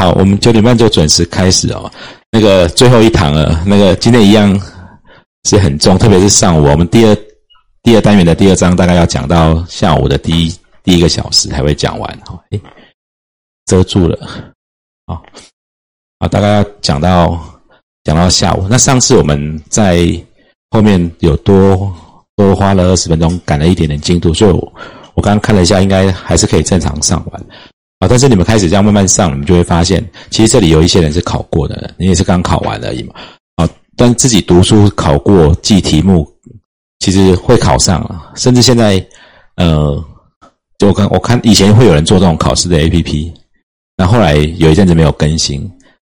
好，我们九点半就准时开始哦。那个最后一堂了，那个今天一样是很重，特别是上午，我们第二第二单元的第二章大概要讲到下午的第一第一个小时才会讲完哈。诶，遮住了，啊啊，大概要讲到讲到下午。那上次我们在后面有多多花了二十分钟赶了一点点进度，所以我我刚刚看了一下，应该还是可以正常上完。啊！但是你们开始这样慢慢上，你们就会发现，其实这里有一些人是考过的，你也是刚考完而已嘛。啊！但自己读书考过记题目，其实会考上啊。甚至现在，呃，就我看我看以前会有人做这种考试的 A P P，那后来有一阵子没有更新，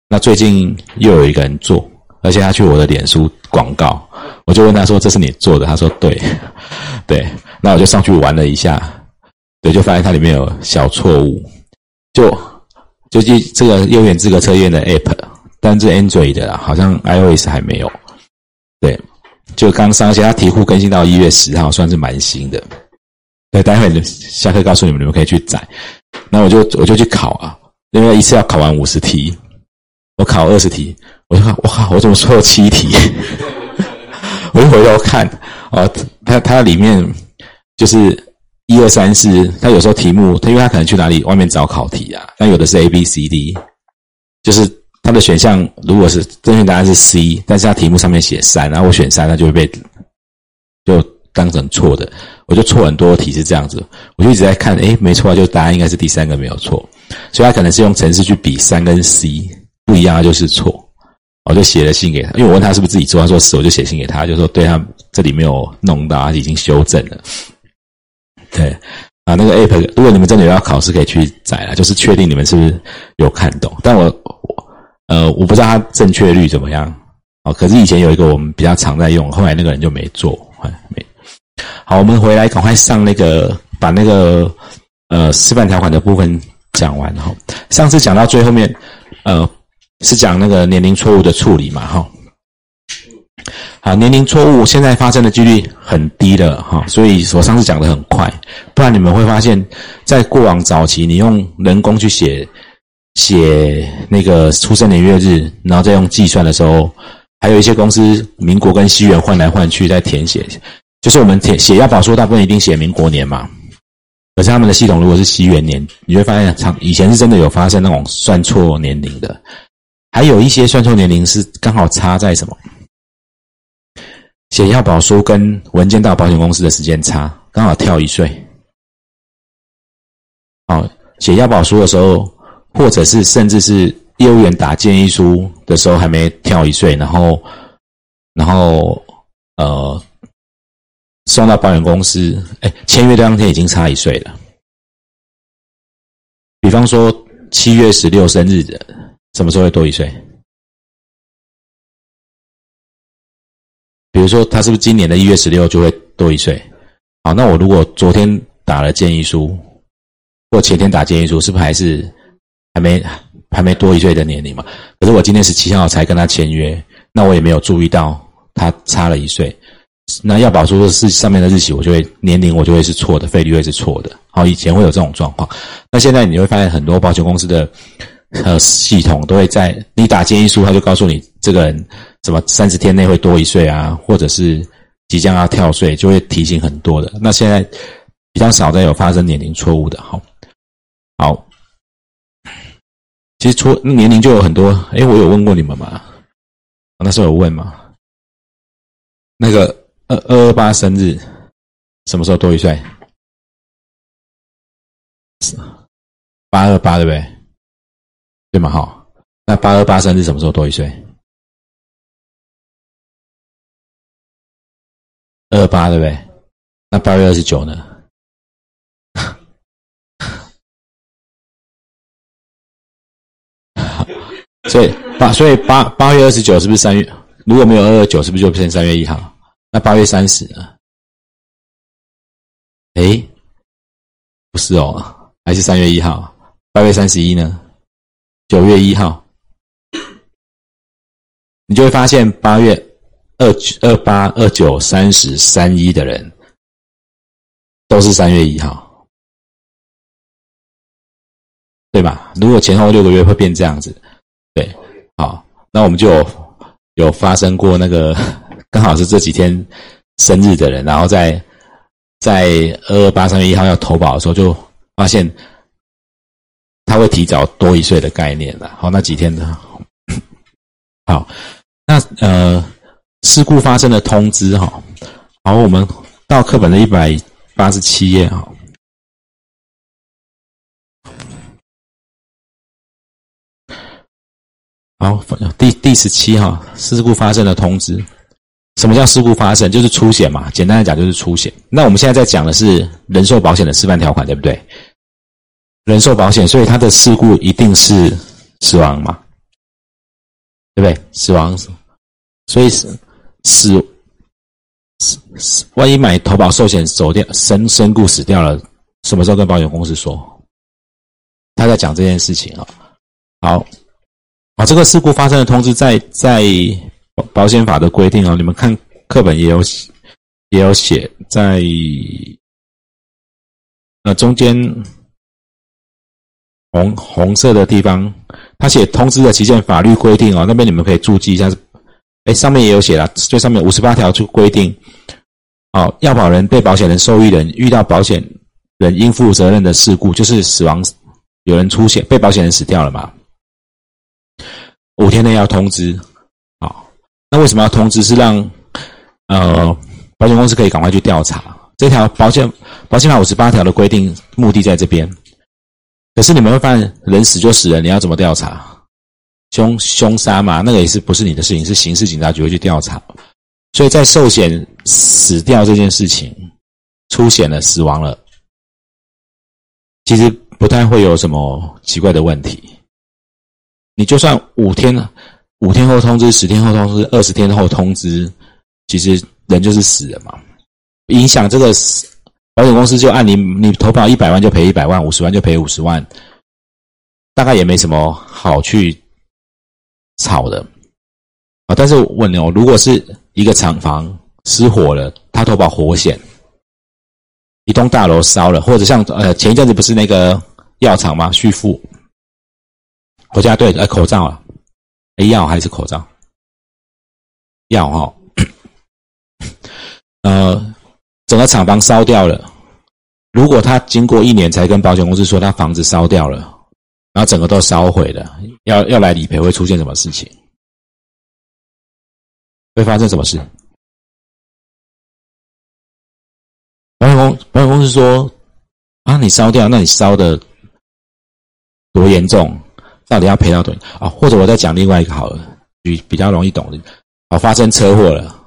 那最近又有一个人做，而且他去我的脸书广告，我就问他说：“这是你做的？”他说：“对，对。”那我就上去玩了一下，对，就发现它里面有小错误。就就这这个幼园资格测验的 App，但是 Android 的好像 iOS 还没有。对，就刚上线，它题库更新到一月十号，算是蛮新的。对，待会下课告诉你们，你们可以去载。那我就我就去考啊，因为一次要考完五十题，我考二十题，我就看哇，我怎么错七题？我一回头看啊，它它里面就是。一二三四，他有时候题目，他因为他可能去哪里外面找考题啊，那有的是 A B C D，就是他的选项如果是正确答案是 C，但是他题目上面写三，然后我选三，那就会被就当成错的，我就错很多题是这样子，我就一直在看，诶，没错，就答案应该是第三个没有错，所以他可能是用程式去比三跟 C 不一样，就是错，我就写了信给他，因为我问他是不是自己做，他说是，我就写信给他，就说对他这里没有弄到，他已经修正了。对，啊，那个 app，如果你们真的要考试，可以去载了，就是确定你们是不是有看懂。但我我呃，我不知道它正确率怎么样哦。可是以前有一个我们比较常在用，后来那个人就没做，没。好，我们回来赶快上那个，把那个呃示范条款的部分讲完哈。上次讲到最后面，呃，是讲那个年龄错误的处理嘛，哈。好，年龄错误现在发生的几率很低了哈，所以我上次讲的很快，不然你们会发现，在过往早期，你用人工去写写那个出生年月日，然后再用计算的时候，还有一些公司民国跟西元换来换去在填写，就是我们填写要保书，大部分一定写民国年嘛，可是他们的系统如果是西元年，你会发现以前是真的有发生那种算错年龄的，还有一些算错年龄是刚好差在什么？写要保书跟文件到保险公司的时间差，刚好跳一岁。哦，写要保书的时候，或者是甚至是业务员打建议书的时候还没跳一岁，然后，然后呃，送到保险公司，哎，签约当天已经差一岁了。比方说七月十六生日的，什么时候会多一岁？比如说，他是不是今年的一月十六就会多一岁？好，那我如果昨天打了建议书，或前天打建议书，是不是还是还没还没多一岁的年龄嘛？可是我今天十七号才跟他签约，那我也没有注意到他差了一岁。那要保书是上面的日期，我就会年龄我就会是错的，费率会是错的。好，以前会有这种状况，那现在你会发现很多保险公司的呃系统都会在你打建议书，他就告诉你这个人。什么三十天内会多一岁啊，或者是即将要跳税，就会提醒很多的。那现在比较少再有发生年龄错误的，好，好。其实错年龄就有很多，哎，我有问过你们吗？那时候有问吗？那个二二二八生日什么时候多一岁？八二八对不对？对吗？好，那八二八生日什么时候多一岁？二八对不对？那八月二十九呢？所以八，所以八八月二十九是不是三月？如果没有二二九，是不是就变成三月一号？那八月三十呢？哎，不是哦，还是三月一号？八月三十一呢？九月一号？你就会发现八月。二二八二九三十三一的人，都是三月一号。对吧？如果前后六个月会变这样子，对，好，那我们就有有发生过那个 刚好是这几天生日的人，然后在在二二八三月一号要投保的时候，就发现他会提早多一岁的概念了。好，那几天呢，好，那呃，事故发生的通知哈，好，我们到课本的一百八十七页哈。好，第第十七哈，事故发生的通知。什么叫事故发生？就是出险嘛。简单的讲，就是出险。那我们现在在讲的是人寿保险的示范条款，对不对？人寿保险，所以它的事故一定是死亡嘛，对不对？死亡，所以死死死，万一买投保寿险走掉，身身故死掉了，什么时候跟保险公司说？他在讲这件事情啊。好。啊，这个事故发生的通知在在保险法的规定哦，你们看课本也有也有写在呃中间红红色的地方，他写通知的期限法律规定哦，那边你们可以注记一下。哎，上面也有写了，最上面五十八条就规定，哦，要保人、被保险人、受益人遇到保险人应负责任的事故，就是死亡，有人出险，被保险人死掉了嘛。五天内要通知，好，那为什么要通知？是让呃保险公司可以赶快去调查这条保险保险法五十八条的规定，目的在这边。可是你们会发现，人死就死了，你要怎么调查？凶凶杀嘛，那个也是不是你的事情，是刑事警察局会去调查。所以在寿险死掉这件事情，出险了，死亡了，其实不太会有什么奇怪的问题。你就算五天，五天后通知，十天后通知，二十天后通知，其实人就是死了嘛。影响这个保险公司就按你你投保一百万就赔一百万，五十万就赔五十万，大概也没什么好去吵的啊。但是我问你哦，如果是一个厂房失火了，他投保火险，一栋大楼烧了，或者像呃前一阵子不是那个药厂吗？续付。国家队，呃，口罩啊，药还是口罩？药哈，呃，整个厂房烧掉了。如果他经过一年才跟保险公司说他房子烧掉了，然后整个都烧毁了，要要来理赔，会出现什么事情？会发生什么事？保险公保险公司说啊，你烧掉，那你烧的多严重？到底要赔到多少啊？或者我再讲另外一个好了，比比较容易懂的。哦，发生车祸了，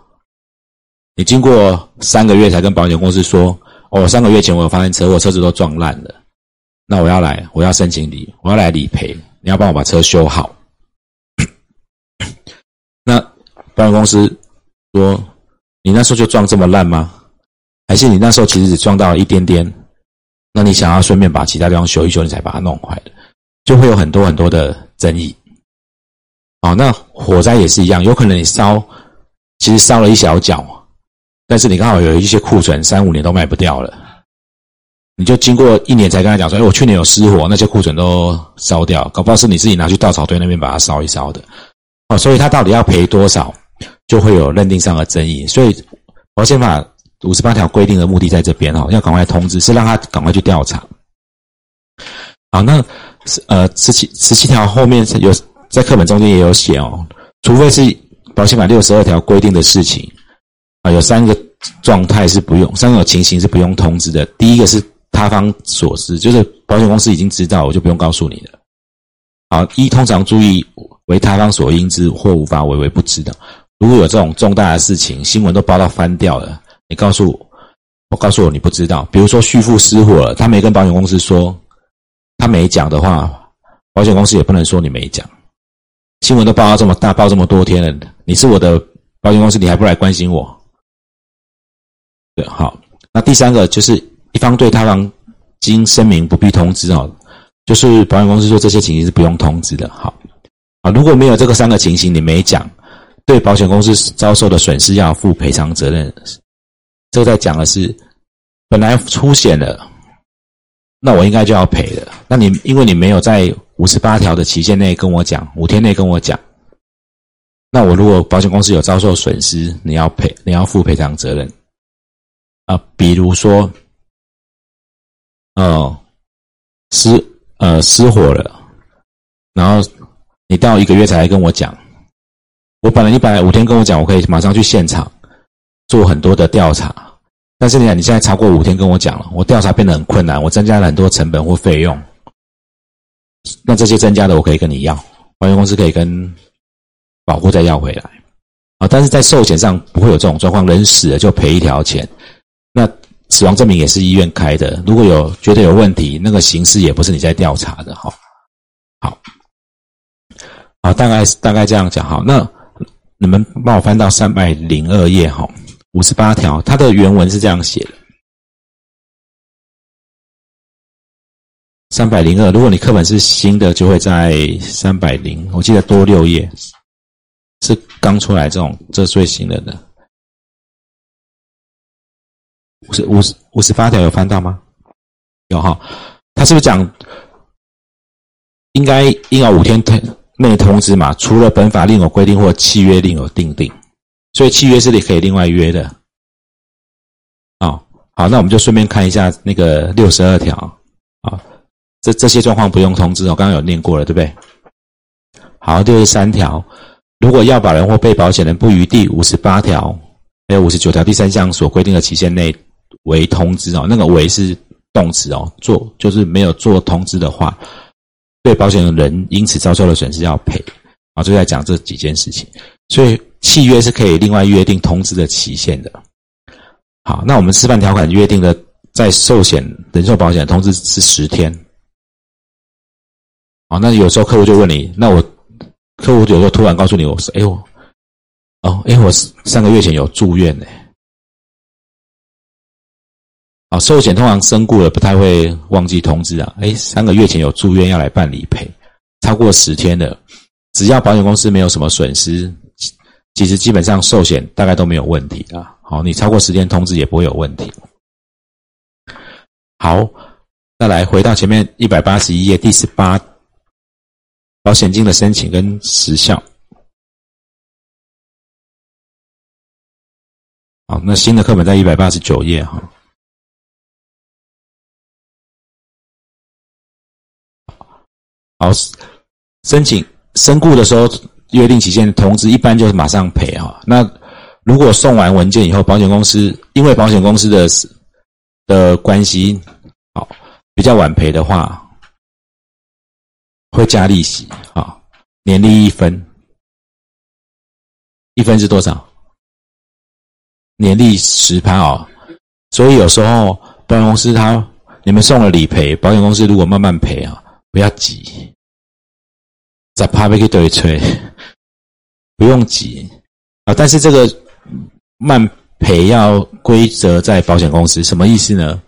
你经过三个月才跟保险公司说，哦，三个月前我有发生车祸，车子都撞烂了，那我要来，我要申请理，我要来理赔，你要帮我把车修好。那保险公司说，你那时候就撞这么烂吗？还是你那时候其实只撞到了一点点？那你想要顺便把其他地方修一修，你才把它弄坏的？就会有很多很多的争议，哦，那火灾也是一样，有可能你烧，其实烧了一小角，但是你刚好有一些库存，三五年都卖不掉了，你就经过一年才跟他讲说，哎，我去年有失火，那些库存都烧掉，搞不好是你自己拿去稻草堆那边把它烧一烧的，哦，所以他到底要赔多少，就会有认定上的争议，所以保险法五十八条规定的目的在这边哈，要赶快通知，是让他赶快去调查，好，那。呃，十七十七条后面有在课本中间也有写哦，除非是保险法六十二条规定的事情啊，有三个状态是不用，三种情形是不用通知的。第一个是他方所知，就是保险公司已经知道，我就不用告诉你了。好，一通常注意为他方所应知或无法为为不知的。如果有这种重大的事情，新闻都报到翻掉了，你告诉我，我告诉我你不知道，比如说续付失火了，他没跟保险公司说。他没讲的话，保险公司也不能说你没讲。新闻都报到这么大，报这么多天了，你是我的保险公司，你还不来关心我？对，好。那第三个就是一方对他方经声明不必通知哦，就是保险公司说这些情形是不用通知的。好，啊，如果没有这个三个情形，你没讲，对保险公司遭受的损失要负赔偿责任。这在讲的是本来出险了。那我应该就要赔了。那你因为你没有在五十八条的期限内跟我讲，五天内跟我讲，那我如果保险公司有遭受损失，你要赔，你要负赔偿责任啊。比如说，哦，失呃失火了，然后你到一个月才来跟我讲，我本来一百五天跟我讲，我可以马上去现场做很多的调查。但是你看，你现在超过五天跟我讲了，我调查变得很困难，我增加了很多成本或费用。那这些增加的，我可以跟你要，保险公司可以跟保护再要回来啊。但是在寿险上不会有这种状况，人死了就赔一条钱。死亡证明也是医院开的，如果有觉得有问题，那个形式也不是你在调查的哈。好，好，大概大概这样讲哈。那你们帮我翻到三百零二页哈。五十八条，它的原文是这样写的：三百零二。如果你课本是新的，就会在三百零。我记得多六页，是刚出来这种，这最新的的。五十五十五十八条有翻到吗？有哈。他是不是讲应该应要五天内通知嘛？除了本法另有规定或契约另有定定。所以契约是你可以另外约的，啊，好，那我们就顺便看一下那个六十二条啊，这这些状况不用通知，我刚刚有念过了，对不对？好，六十三条，如果要保人或被保险人不于第五十八条还有五十九条第三项所规定的期限内为通知哦，那个为是动词哦，做就是没有做通知的话，被保险人因此遭受的损失要赔啊，就在讲这几件事情，所以。契约是可以另外约定通知的期限的。好，那我们示范条款约定的，在寿险人寿保险通知是十天。好，那有时候客户就问你，那我客户有时候突然告诉你，我说，哎我，哦，哎我三个月前有住院呢。好，寿险通常身故了不太会忘记通知啊。哎，三个月前有住院要来办理赔，超过十天的，只要保险公司没有什么损失。其实基本上寿险大概都没有问题啊。好，你超过十天通知也不会有问题。好，再来回到前面一百八十一页第十八，保险金的申请跟时效。好，那新的课本在一百八十九页哈。好，申请身故的时候。约定期限通知一般就是马上赔哈。那如果送完文件以后，保险公司因为保险公司的的关系，好比较晚赔的话，会加利息啊，年利一分，一分是多少？年利十趴哦。所以有时候保险公司他你们送了理赔，保险公司如果慢慢赔啊，不要急，在怕被给对吹。不用急啊，但是这个慢赔要规则在保险公司，什么意思呢？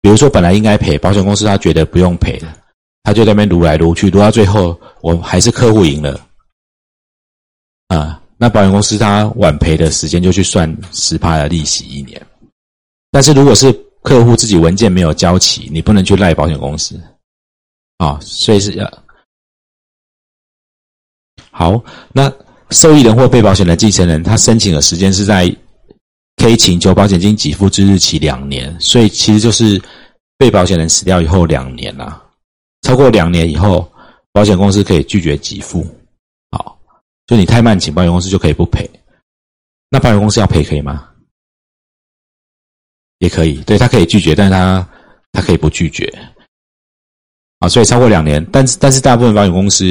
比如说本来应该赔，保险公司他觉得不用赔了，他就在那边撸来撸去，撸到最后我还是客户赢了啊。那保险公司他晚赔的时间就去算十趴的利息一年。但是如果是客户自己文件没有交齐，你不能去赖保险公司啊。所以是要好那。受益人或被保险的继承人，他申请的时间是在可以请求保险金给付之日起两年，所以其实就是被保险人死掉以后两年啦。超过两年以后，保险公司可以拒绝给付。好，就你太慢请，保险公司就可以不赔。那保险公司要赔可以吗？也可以，对他可以拒绝，但是他他可以不拒绝。啊，所以超过两年，但是但是大部分保险公司，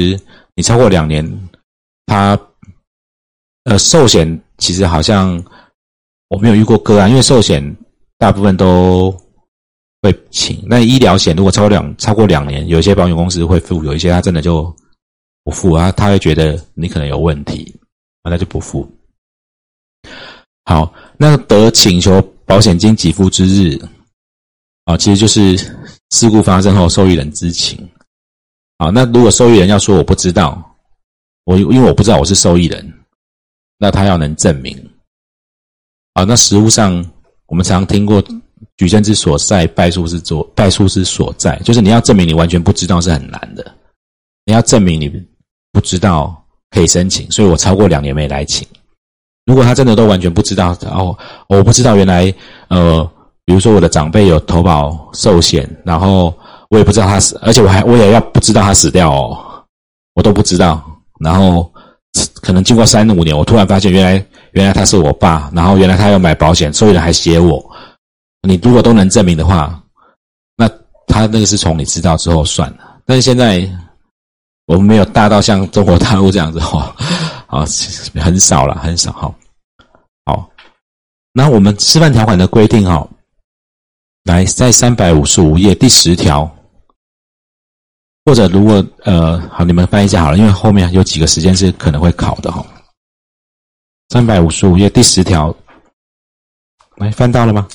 你超过两年，他。呃，寿险其实好像我没有遇过个案，因为寿险大部分都会请。那医疗险如果超两超过两年，有些保险公司会付，有一些他真的就不付啊，他会觉得你可能有问题，啊那就不付。好，那得请求保险金给付之日啊，其实就是事故发生后受益人知情。好，那如果受益人要说我不知道，我因为我不知道我是受益人。那他要能证明啊？那实物上我们常听过举证之所在，败诉之所败诉之所在，就是你要证明你完全不知道是很难的。你要证明你不知道可以申请，所以我超过两年没来请。如果他真的都完全不知道，哦，我不知道原来，呃，比如说我的长辈有投保寿险，然后我也不知道他死，而且我还我也要不知道他死掉哦，我都不知道。然后可能经过三五年，我突然发现原来原来他是我爸，然后原来他要买保险，受益人还写我。你如果都能证明的话，那他那个是从你知道之后算的。但是现在我们没有大到像中国大陆这样子哈。啊，很少了，很少哈。好，那我们示范条款的规定哈，来在三百五十五页第十条，或者如果呃，好，你们翻一下好了，因为后面有几个时间是可能会考的哈。三百五十五页第十条，来翻到了吗？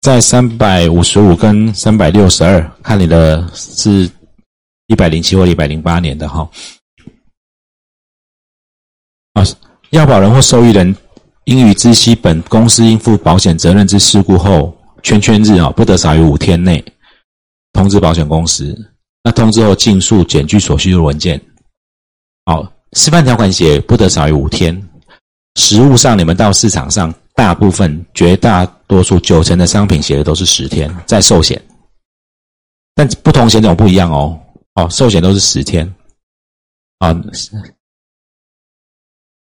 在三百五十五跟三百六十二，看你的是。一百零七或一百零八年的哈，啊，要保人或受益人应于知悉本公司应负保险责任之事故后，圈圈日啊，不得少于五天内通知保险公司。那通知后尽速检具所需的文件。好，示范条款写不得少于五天。实物上，你们到市场上，大部分、绝大多数、九成的商品写的都是十天在寿险，但不同险种不一样哦。哦，寿险都是十天，啊，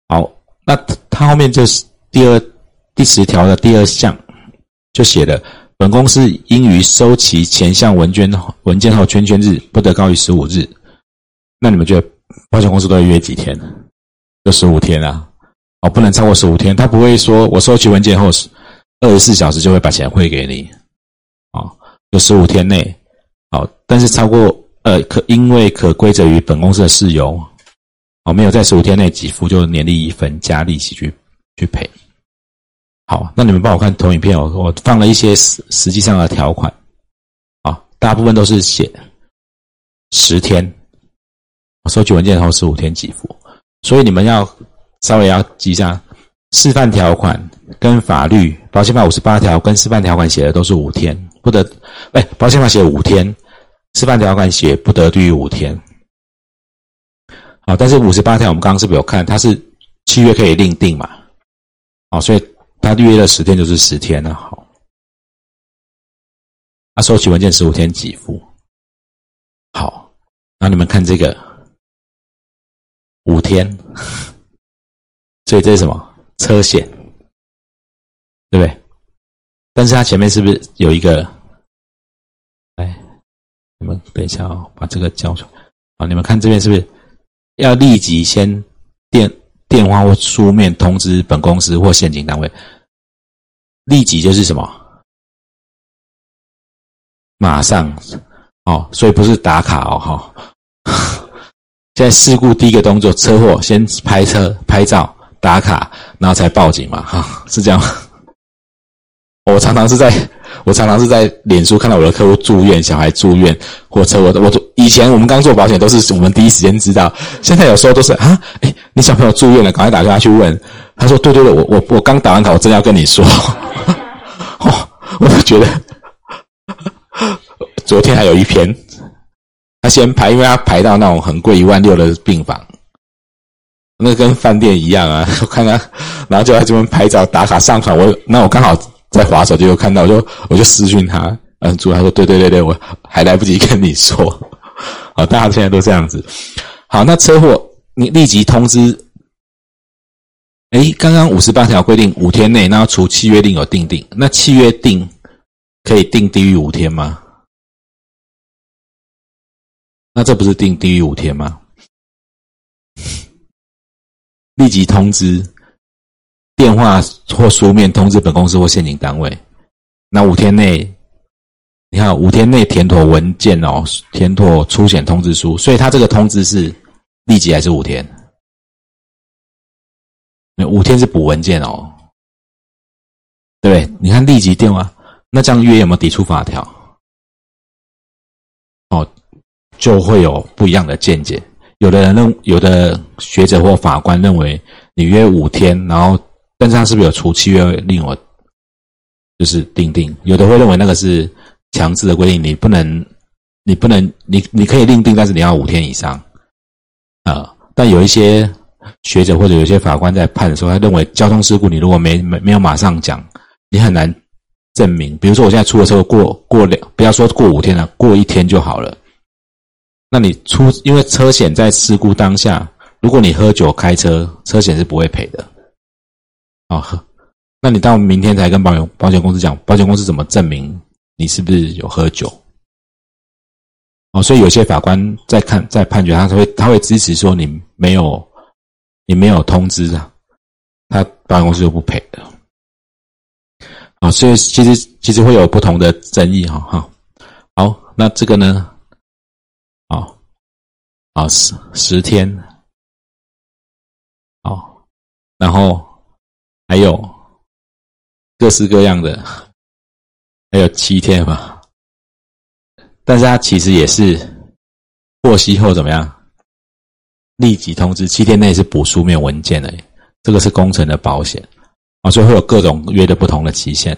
好，那它后面就是第二第十条的第二项，就写了，本公司应于收齐前项文件文件后圈圈日不得高于十五日。那你们觉得保险公司都要约几天？就十五天啊？哦，不能超过十五天，他不会说我收齐文件后二十四小时就会把钱汇给你，啊，就十五天内，好，但是超过。呃，可因为可归责于本公司的事由，哦，没有在十五天内给付，就年利一分加利息去去赔。好，那你们帮我看投影片，我我放了一些实实际上的条款，啊，大部分都是写十天，收取文件后十五天给付，所以你们要稍微要记一下，示范条款跟法律保险法五十八条跟示范条款写的都是五天，不得，哎，保险法写五天。示范条款写不得低于五天，好，但是五十八条我们刚刚是不是有看？它是契约可以另定嘛？好，所以他预约了十天就是十天了。好，他收取文件十五天给付。好，那你们看这个五天，所以这是什么？车险，对不对？但是它前面是不是有一个？哎你们等一下哦，把这个交出来。啊，你们看这边是不是要立即先电电话或书面通知本公司或现金单位？立即就是什么？马上哦，所以不是打卡哦，哈。现在事故第一个动作，车祸先拍车拍照打卡，然后才报警嘛，哈，是这样吗。我常常是在。我常常是在脸书看到我的客户住院，小孩住院或车祸。我以前我们刚做保险都是我们第一时间知道，现在有时候都是啊，哎，你小朋友住院了，赶快打电话去问。他说：对对对，我我我刚打完卡，我真要跟你说。哦，我就觉得昨天还有一篇，他先排，因为他排到那种很贵一万六的病房，那跟饭店一样啊。我看他，然后就在这边拍照打卡上传。我那我刚好。在滑手就有看到，我就我就私讯他，嗯，主他说对对对对，我还来不及跟你说，好，大家现在都这样子，好，那车祸你立即通知，哎，刚刚五十八条规定五天内，那除契约定有定定，那契约定可以定低于五天吗？那这不是定低于五天吗？立即通知。电话或书面通知本公司或现金单位，那五天内，你看五天内填妥文件哦，填妥出险通知书，所以他这个通知是立即还是五天？五天是补文件哦，对不对？你看立即电话，那这样约有没有抵触法条？哦，就会有不一样的见解。有的人认，有的学者或法官认为，你约五天，然后。但是他是不是有除契约令我就是定定？有的会认为那个是强制的规定，你不能，你不能，你你可以另定，但是你要五天以上啊。但有一些学者或者有些法官在判的时候，他认为交通事故你如果没没没有马上讲，你很难证明。比如说我现在出了车过过两，不要说过五天了，过一天就好了。那你出因为车险在事故当下，如果你喝酒开车，车险是不会赔的。啊，喝，那你到明天才跟保险保险公司讲，保险公司怎么证明你是不是有喝酒？哦，所以有些法官在看在判决，他会他会支持说你没有你没有通知啊，他保险公司就不赔的。啊，所以其实其实会有不同的争议哈哈。好，那这个呢？啊啊十十天，好，然后还有各式各样的，还有七天吧。但是他其实也是获悉后怎么样？立即通知七天内是补书面文件的，这个是工程的保险啊，所以会有各种约的不同的期限。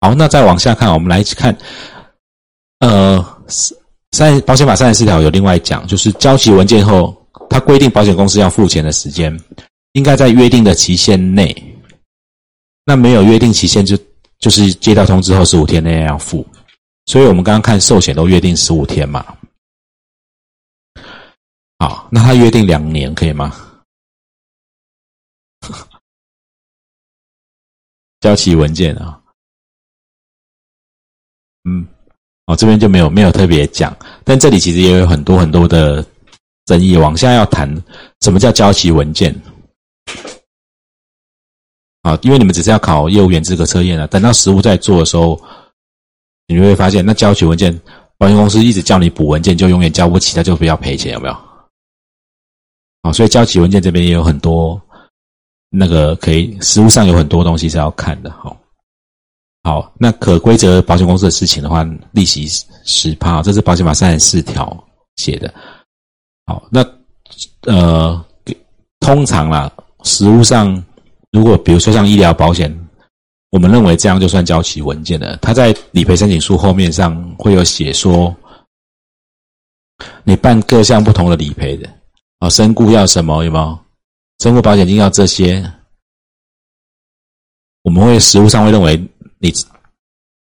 好，那再往下看，我们来看，呃，三保险法三十四条有另外讲，就是交齐文件后，它规定保险公司要付钱的时间，应该在约定的期限内。那没有约定期限，就就是接到通知后十五天内要付。所以我们刚刚看寿险都约定十五天嘛，好，那他约定两年可以吗？交齐文件啊，嗯，哦，这边就没有没有特别讲，但这里其实也有很多很多的争议。往下要谈什么叫交齐文件？啊，因为你们只是要考业务员资格测验了，等到实务在做的时候。你就会发现，那交齐文件，保险公司一直叫你补文件，就永远交不起，他就不要赔钱，有没有？好，所以交齐文件这边也有很多那个可以，实务上有很多东西是要看的。好，好，那可规则保险公司的事情的话，利息十趴，这是保险法三十四条写的。好，那呃，通常啦，实务上，如果比如说像医疗保险。我们认为这样就算交齐文件了。他在理赔申请书后面上会有写说，你办各项不同的理赔的啊，身故要什么有没有？身故保险金要这些，我们会实务上会认为你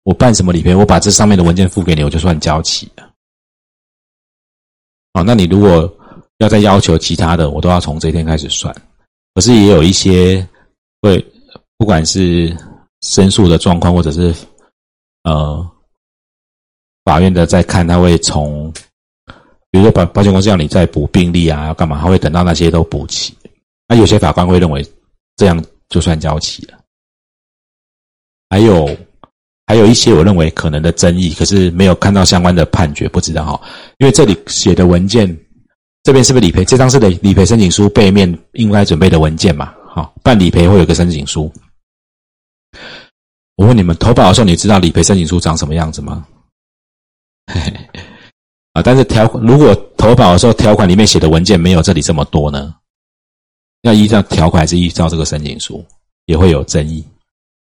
我办什么理赔，我把这上面的文件付给你，我就算交齐了。好，那你如果要再要求其他的，我都要从这一天开始算。可是也有一些会，不管是。申诉的状况，或者是呃，法院的在看，他会从，比如说保保险公司要你再补病历啊，要干嘛？他会等到那些都补齐。那有些法官会认为这样就算交齐了。还有还有一些我认为可能的争议，可是没有看到相关的判决，不知道哈。因为这里写的文件，这边是不是理赔？这张是的理赔申请书背面应该准备的文件嘛？好，办理赔会有个申请书。我问你们，投保的时候你知道理赔申请书长什么样子吗？嘿嘿啊，但是条款如果投保的时候条款里面写的文件没有这里这么多呢？要依照条款还是依照这个申请书，也会有争议。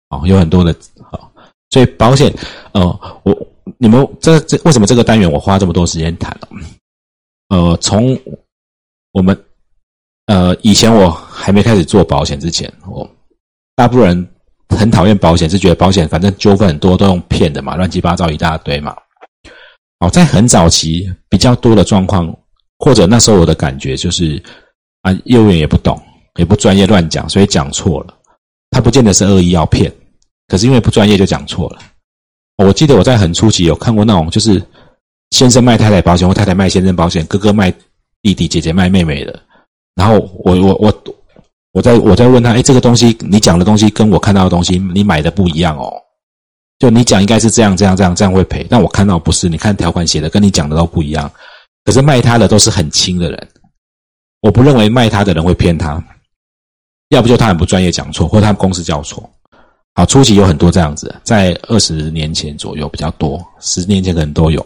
哦，有很多的，好，所以保险，呃，我你们这这为什么这个单元我花这么多时间谈了？呃，从我们呃以前我还没开始做保险之前，我大部分人。很讨厌保险，是觉得保险反正纠纷很多，都用骗的嘛，乱七八糟一大堆嘛。哦，在很早期比较多的状况，或者那时候我的感觉就是啊，业务员也不懂，也不专业，乱讲，所以讲错了。他不见得是恶意要骗，可是因为不专业就讲错了。我记得我在很初期有看过那种，就是先生卖太太保险，或太太卖先生保险，哥哥卖弟弟，姐姐卖妹妹的。然后我我我。我在我在问他，哎，这个东西你讲的东西跟我看到的东西，你买的不一样哦。就你讲应该是这样这样这样这样会赔，但我看到不是，你看条款写的跟你讲的都不一样。可是卖他的都是很轻的人，我不认为卖他的人会骗他，要不就他很不专业讲错，或他们公司叫错。好，初期有很多这样子，在二十年前左右比较多，十年前可能都有。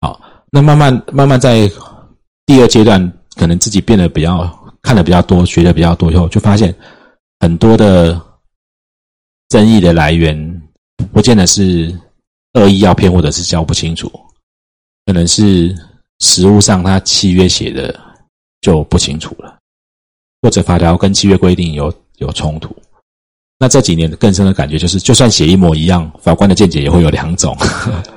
好，那慢慢慢慢在第二阶段，可能自己变得比较。看的比较多，学的比较多以后，就发现很多的争议的来源，不见得是恶意要骗，或者是交不清楚，可能是实物上他契约写的就不清楚了，或者法条跟契约规定有有冲突。那这几年更深的感觉就是，就算写一模一样，法官的见解也会有两种。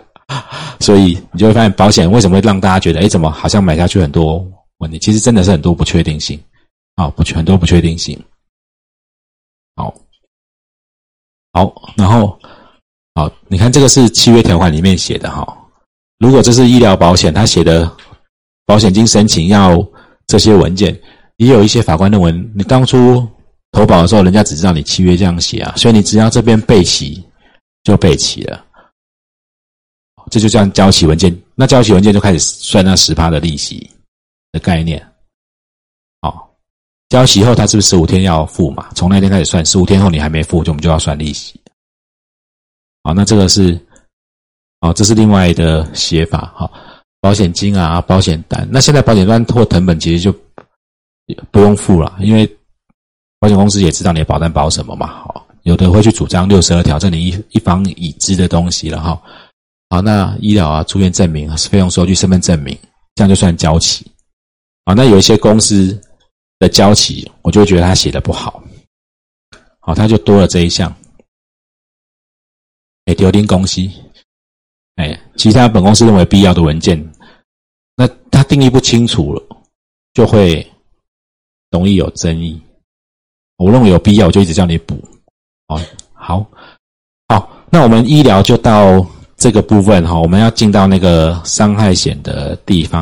所以你就会发现，保险为什么会让大家觉得，哎，怎么好像买下去很多问题？其实真的是很多不确定性，啊，不全都不确定性。好，好，然后，好，你看这个是契约条款里面写的哈。如果这是医疗保险，他写的保险金申请要这些文件，也有一些法官认为，你当初投保的时候，人家只知道你契约这样写啊，所以你只要这边备齐，就备齐了。这就叫交齐文件，那交齐文件就开始算那十趴的利息的概念。好，交期后他是不是十五天要付嘛？从那天开始算，十五天后你还没付，就我们就要算利息。好，那这个是，哦，这是另外的写法。好，保险金啊，保险单。那现在保险单或成本其实就不用付了，因为保险公司也知道你的保单保什么嘛。好，有的会去主张六十二条，这里一一方已知的东西了哈。好，那医疗啊，住院证明、费用收据、身份证明，这样就算交期。好，那有一些公司的交期，我就觉得他写的不好。好，他就多了这一项，哎，丢丁公司，哎，其他本公司认为必要的文件，那他定义不清楚了，就会容易有争议。我认为有必要，我就一直叫你补。哦，好，好，那我们医疗就到。这个部分哈，我们要进到那个伤害险的地方。